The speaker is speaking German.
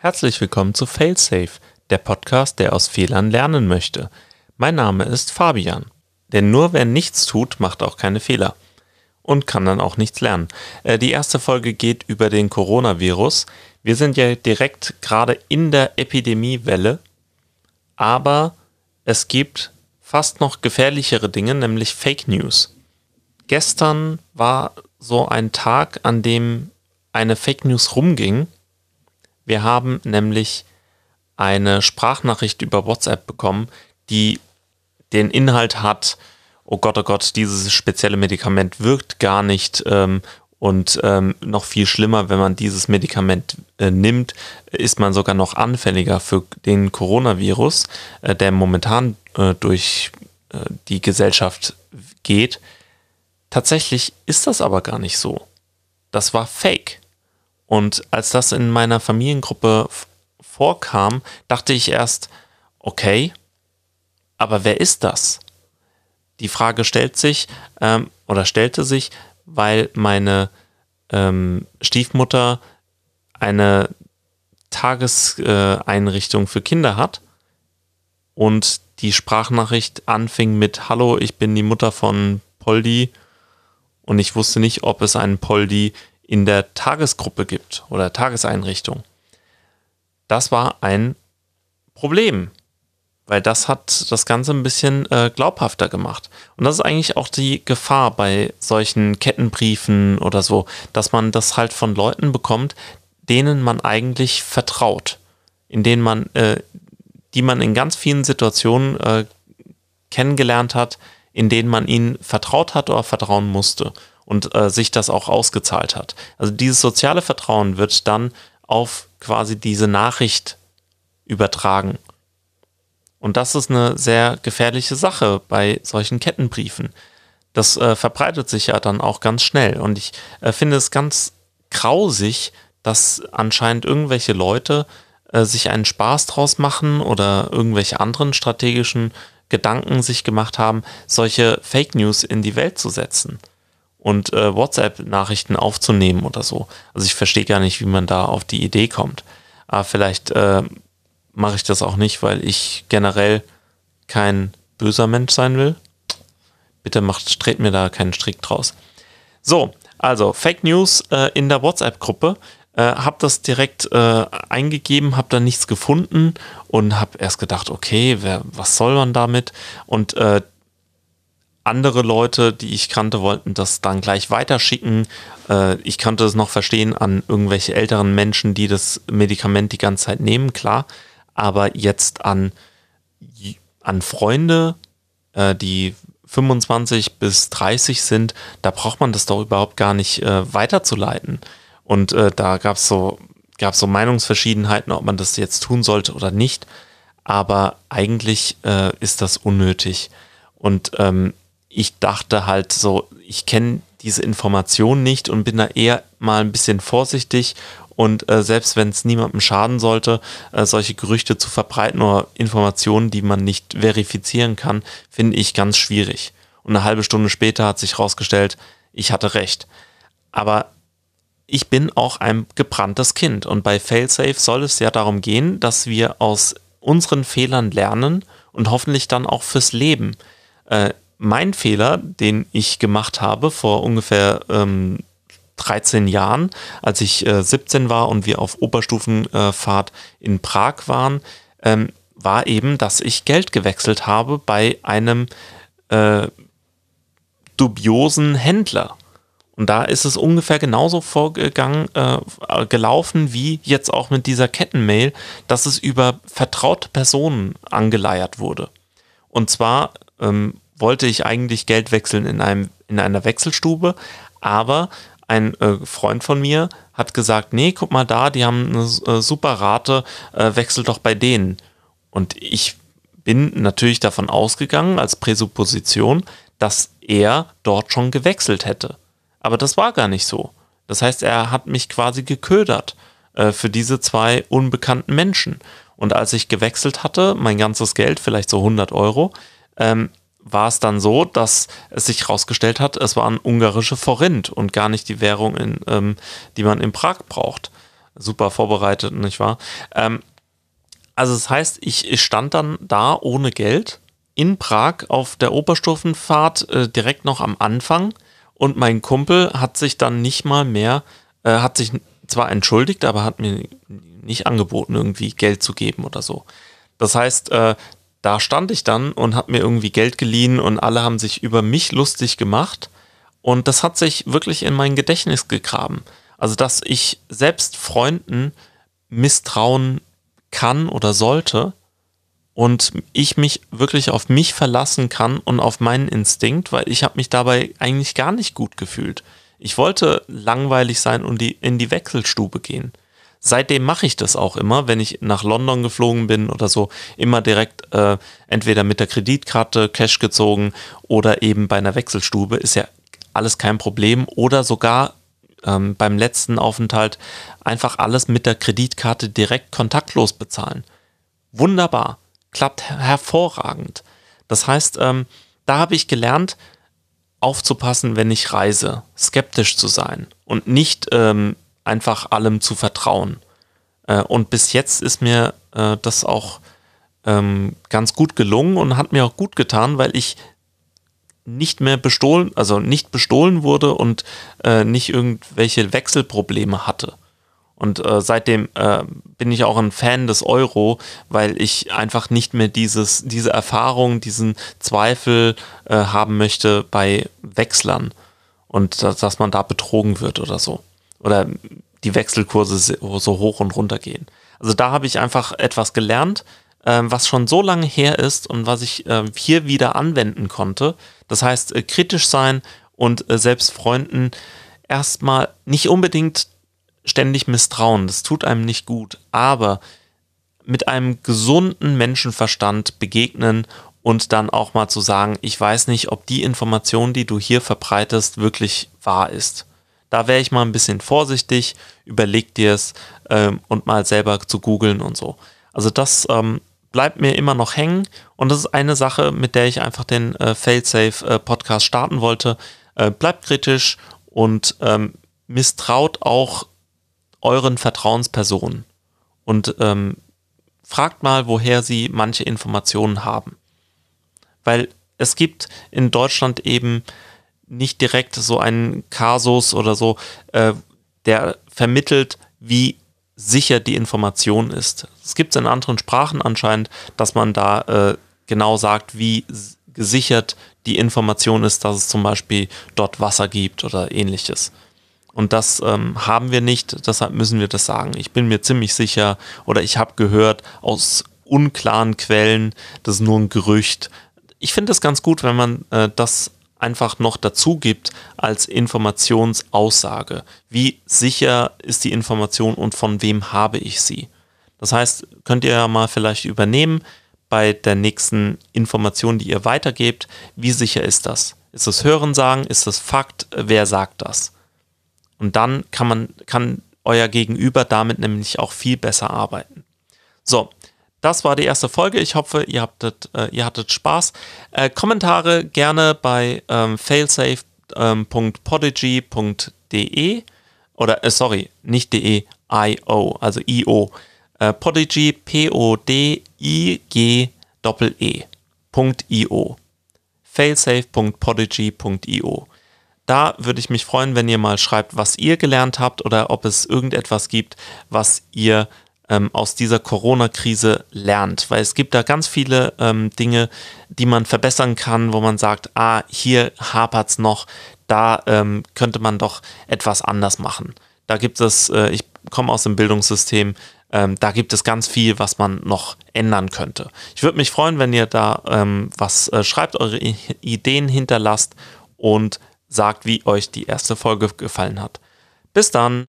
Herzlich willkommen zu Failsafe, der Podcast, der aus Fehlern lernen möchte. Mein Name ist Fabian. Denn nur wer nichts tut, macht auch keine Fehler. Und kann dann auch nichts lernen. Äh, die erste Folge geht über den Coronavirus. Wir sind ja direkt gerade in der Epidemiewelle. Aber es gibt fast noch gefährlichere Dinge, nämlich Fake News. Gestern war so ein Tag, an dem eine Fake News rumging. Wir haben nämlich eine Sprachnachricht über WhatsApp bekommen, die den Inhalt hat, oh Gott, oh Gott, dieses spezielle Medikament wirkt gar nicht ähm, und ähm, noch viel schlimmer, wenn man dieses Medikament äh, nimmt, ist man sogar noch anfälliger für den Coronavirus, äh, der momentan äh, durch äh, die Gesellschaft geht. Tatsächlich ist das aber gar nicht so. Das war fake. Und als das in meiner Familiengruppe vorkam, dachte ich erst, okay, aber wer ist das? Die Frage stellt sich ähm, oder stellte sich, weil meine ähm, Stiefmutter eine Tageseinrichtung für Kinder hat und die Sprachnachricht anfing mit Hallo, ich bin die Mutter von Poldi und ich wusste nicht, ob es einen Poldi in der Tagesgruppe gibt oder Tageseinrichtung. Das war ein Problem, weil das hat das Ganze ein bisschen äh, glaubhafter gemacht. Und das ist eigentlich auch die Gefahr bei solchen Kettenbriefen oder so, dass man das halt von Leuten bekommt, denen man eigentlich vertraut, in denen man, äh, die man in ganz vielen Situationen äh, kennengelernt hat, in denen man ihnen vertraut hat oder vertrauen musste und äh, sich das auch ausgezahlt hat. Also dieses soziale Vertrauen wird dann auf quasi diese Nachricht übertragen. Und das ist eine sehr gefährliche Sache bei solchen Kettenbriefen. Das äh, verbreitet sich ja dann auch ganz schnell. Und ich äh, finde es ganz grausig, dass anscheinend irgendwelche Leute äh, sich einen Spaß draus machen oder irgendwelche anderen strategischen Gedanken sich gemacht haben, solche Fake News in die Welt zu setzen und äh, WhatsApp-Nachrichten aufzunehmen oder so. Also ich verstehe gar nicht, wie man da auf die Idee kommt. Aber vielleicht äh, mache ich das auch nicht, weil ich generell kein böser Mensch sein will. Bitte macht, streht mir da keinen Strick draus. So, also Fake News äh, in der WhatsApp-Gruppe. Äh, hab das direkt äh, eingegeben, hab da nichts gefunden und hab erst gedacht, okay, wer, was soll man damit? Und äh, andere Leute, die ich kannte, wollten das dann gleich weiterschicken. Äh, ich konnte es noch verstehen an irgendwelche älteren Menschen, die das Medikament die ganze Zeit nehmen, klar. Aber jetzt an, an Freunde, äh, die 25 bis 30 sind, da braucht man das doch überhaupt gar nicht äh, weiterzuleiten. Und äh, da gab es so, gab's so Meinungsverschiedenheiten, ob man das jetzt tun sollte oder nicht. Aber eigentlich äh, ist das unnötig. Und ähm, ich dachte halt so, ich kenne diese Information nicht und bin da eher mal ein bisschen vorsichtig und äh, selbst wenn es niemandem schaden sollte, äh, solche Gerüchte zu verbreiten oder Informationen, die man nicht verifizieren kann, finde ich ganz schwierig. Und eine halbe Stunde später hat sich herausgestellt, ich hatte recht. Aber ich bin auch ein gebranntes Kind und bei Failsafe soll es ja darum gehen, dass wir aus unseren Fehlern lernen und hoffentlich dann auch fürs Leben. Äh, mein Fehler, den ich gemacht habe vor ungefähr ähm, 13 Jahren, als ich äh, 17 war und wir auf Oberstufenfahrt äh, in Prag waren, ähm, war eben, dass ich Geld gewechselt habe bei einem äh, dubiosen Händler. Und da ist es ungefähr genauso vorgegangen, äh, gelaufen wie jetzt auch mit dieser Kettenmail, dass es über vertraute Personen angeleiert wurde. Und zwar ähm, wollte ich eigentlich Geld wechseln in, einem, in einer Wechselstube, aber ein äh, Freund von mir hat gesagt, nee, guck mal da, die haben eine äh, super Rate, äh, wechsel doch bei denen. Und ich bin natürlich davon ausgegangen, als Präsupposition, dass er dort schon gewechselt hätte. Aber das war gar nicht so. Das heißt, er hat mich quasi geködert äh, für diese zwei unbekannten Menschen. Und als ich gewechselt hatte, mein ganzes Geld, vielleicht so 100 Euro, ähm, war es dann so, dass es sich herausgestellt hat, es war ein ungarische Forint und gar nicht die Währung, in, ähm, die man in Prag braucht. super vorbereitet, nicht wahr? Ähm, also das heißt, ich, ich stand dann da ohne Geld in Prag auf der Oberstufenfahrt äh, direkt noch am Anfang und mein Kumpel hat sich dann nicht mal mehr, äh, hat sich zwar entschuldigt, aber hat mir nicht angeboten, irgendwie Geld zu geben oder so. Das heißt, äh, da stand ich dann und habe mir irgendwie Geld geliehen und alle haben sich über mich lustig gemacht. Und das hat sich wirklich in mein Gedächtnis gegraben. Also, dass ich selbst Freunden misstrauen kann oder sollte und ich mich wirklich auf mich verlassen kann und auf meinen Instinkt, weil ich habe mich dabei eigentlich gar nicht gut gefühlt. Ich wollte langweilig sein und die, in die Wechselstube gehen. Seitdem mache ich das auch immer, wenn ich nach London geflogen bin oder so, immer direkt äh, entweder mit der Kreditkarte Cash gezogen oder eben bei einer Wechselstube, ist ja alles kein Problem. Oder sogar ähm, beim letzten Aufenthalt einfach alles mit der Kreditkarte direkt kontaktlos bezahlen. Wunderbar klappt hervorragend. Das heißt, ähm, da habe ich gelernt, aufzupassen, wenn ich reise, skeptisch zu sein und nicht ähm, einfach allem zu vertrauen. Äh, und bis jetzt ist mir äh, das auch ähm, ganz gut gelungen und hat mir auch gut getan, weil ich nicht mehr bestohlen, also nicht bestohlen wurde und äh, nicht irgendwelche Wechselprobleme hatte. Und äh, seitdem äh, bin ich auch ein Fan des Euro, weil ich einfach nicht mehr dieses, diese Erfahrung, diesen Zweifel äh, haben möchte bei Wechslern und dass, dass man da betrogen wird oder so. Oder die Wechselkurse so hoch und runter gehen. Also da habe ich einfach etwas gelernt, äh, was schon so lange her ist und was ich äh, hier wieder anwenden konnte. Das heißt, äh, kritisch sein und äh, selbst Freunden erstmal nicht unbedingt ständig misstrauen. Das tut einem nicht gut. Aber mit einem gesunden Menschenverstand begegnen und dann auch mal zu sagen, ich weiß nicht, ob die Information, die du hier verbreitest, wirklich wahr ist. Da wäre ich mal ein bisschen vorsichtig, überleg dir es ähm, und mal selber zu googeln und so. Also das ähm, bleibt mir immer noch hängen und das ist eine Sache, mit der ich einfach den äh, Failsafe äh, Podcast starten wollte. Äh, bleibt kritisch und ähm, misstraut auch euren Vertrauenspersonen und ähm, fragt mal, woher sie manche Informationen haben. Weil es gibt in Deutschland eben nicht direkt so einen Kasus oder so, äh, der vermittelt, wie sicher die Information ist. Es gibt es in anderen Sprachen anscheinend, dass man da äh, genau sagt, wie gesichert die Information ist, dass es zum Beispiel dort Wasser gibt oder ähnliches. Und das ähm, haben wir nicht, deshalb müssen wir das sagen. Ich bin mir ziemlich sicher oder ich habe gehört aus unklaren Quellen, das ist nur ein Gerücht. Ich finde es ganz gut, wenn man äh, das einfach noch dazu gibt als Informationsaussage. Wie sicher ist die Information und von wem habe ich sie? Das heißt, könnt ihr ja mal vielleicht übernehmen bei der nächsten Information, die ihr weitergebt. Wie sicher ist das? Ist es Hörensagen? Ist es Fakt? Wer sagt das? Und dann kann man, kann euer Gegenüber damit nämlich auch viel besser arbeiten. So, das war die erste Folge. Ich hoffe, ihr, habtet, äh, ihr hattet Spaß. Äh, Kommentare gerne bei ähm, failsafe.podigy.de ähm, oder, äh, sorry, nicht de, io, also io. Äh, Podigy, P-O-D-I-G-E-io. failsafe.podigy.io. Da würde ich mich freuen, wenn ihr mal schreibt, was ihr gelernt habt oder ob es irgendetwas gibt, was ihr ähm, aus dieser Corona-Krise lernt. Weil es gibt da ganz viele ähm, Dinge, die man verbessern kann, wo man sagt, ah, hier hapert es noch, da ähm, könnte man doch etwas anders machen. Da gibt es, äh, ich komme aus dem Bildungssystem, ähm, da gibt es ganz viel, was man noch ändern könnte. Ich würde mich freuen, wenn ihr da ähm, was äh, schreibt, eure Ideen hinterlasst und sagt, wie euch die erste Folge gefallen hat. Bis dann!